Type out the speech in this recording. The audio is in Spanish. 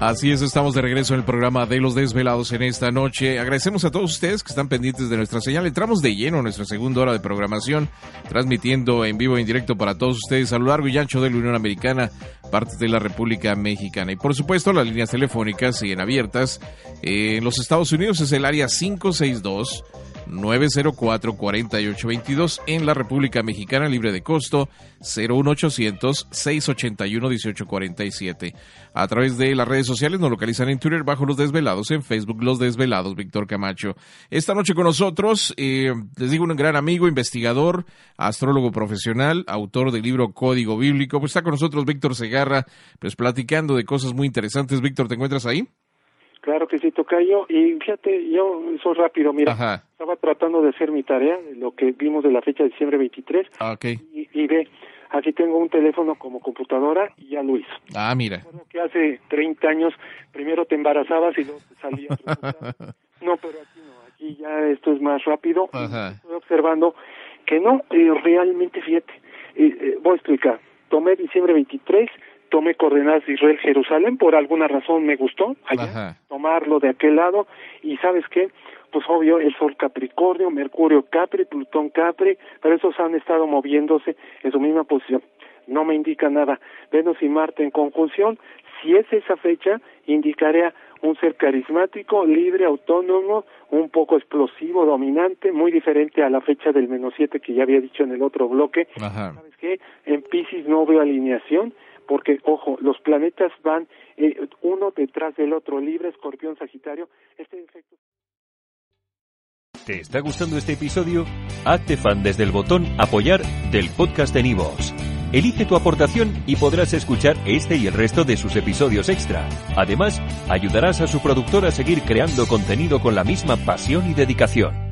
Así es, estamos de regreso en el programa de los desvelados en esta noche. Agradecemos a todos ustedes que están pendientes de nuestra señal. Entramos de lleno en nuestra segunda hora de programación, transmitiendo en vivo e en directo para todos ustedes a lo largo y ancho de la Unión Americana, parte de la República Mexicana. Y por supuesto, las líneas telefónicas siguen abiertas. en los Estados Unidos es el área 562. 904-4822 en la República Mexicana libre de costo 01800-681-1847. A través de las redes sociales nos localizan en Twitter bajo Los Desvelados, en Facebook Los Desvelados, Víctor Camacho. Esta noche con nosotros, eh, les digo, un gran amigo, investigador, astrólogo profesional, autor del libro Código Bíblico. Pues está con nosotros Víctor Segarra, pues platicando de cosas muy interesantes. Víctor, ¿te encuentras ahí? Claro que sí, Tocayo. Y fíjate, yo soy rápido, mira, estaba tratando de hacer mi tarea, lo que vimos de la fecha de diciembre 23. Ah, y, y, ve, aquí tengo un teléfono como computadora y ya lo hizo. Ah, mira. Que hace 30 años primero te embarazabas y luego te salías. no, pero aquí no, aquí ya esto es más rápido. Estoy observando que no, eh, realmente, fíjate, eh, eh, voy a explicar. Tomé diciembre 23 tomé coordenadas de Israel Jerusalén, por alguna razón me gustó allá, tomarlo de aquel lado, y ¿sabes qué? Pues obvio, el Sol Capricornio, Mercurio Capri, Plutón Capri, pero esos han estado moviéndose en su misma posición. No me indica nada. Venus y Marte en conjunción, si es esa fecha, indicaría un ser carismático, libre, autónomo, un poco explosivo, dominante, muy diferente a la fecha del menos siete que ya había dicho en el otro bloque. ¿Sabes qué? En Pisces no veo alineación, porque, ojo, los planetas van eh, uno detrás del otro, libre, escorpión, sagitario. Este efecto... ¿Te está gustando este episodio? Hazte fan desde el botón apoyar del podcast de Nivos. Elige tu aportación y podrás escuchar este y el resto de sus episodios extra. Además, ayudarás a su productor a seguir creando contenido con la misma pasión y dedicación.